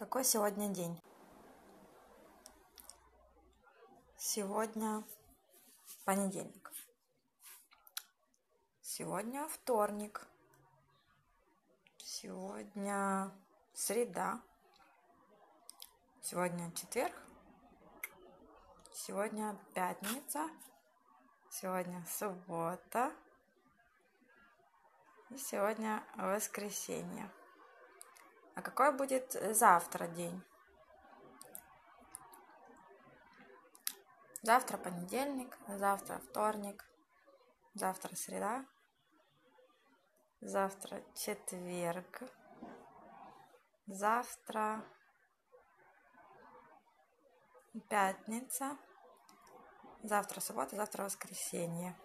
Какой сегодня день? Сегодня понедельник. Сегодня вторник. Сегодня среда. Сегодня четверг. Сегодня пятница. Сегодня суббота. И сегодня воскресенье. А какой будет завтра день? Завтра понедельник, завтра вторник, завтра среда, завтра четверг, завтра пятница, завтра суббота, завтра воскресенье.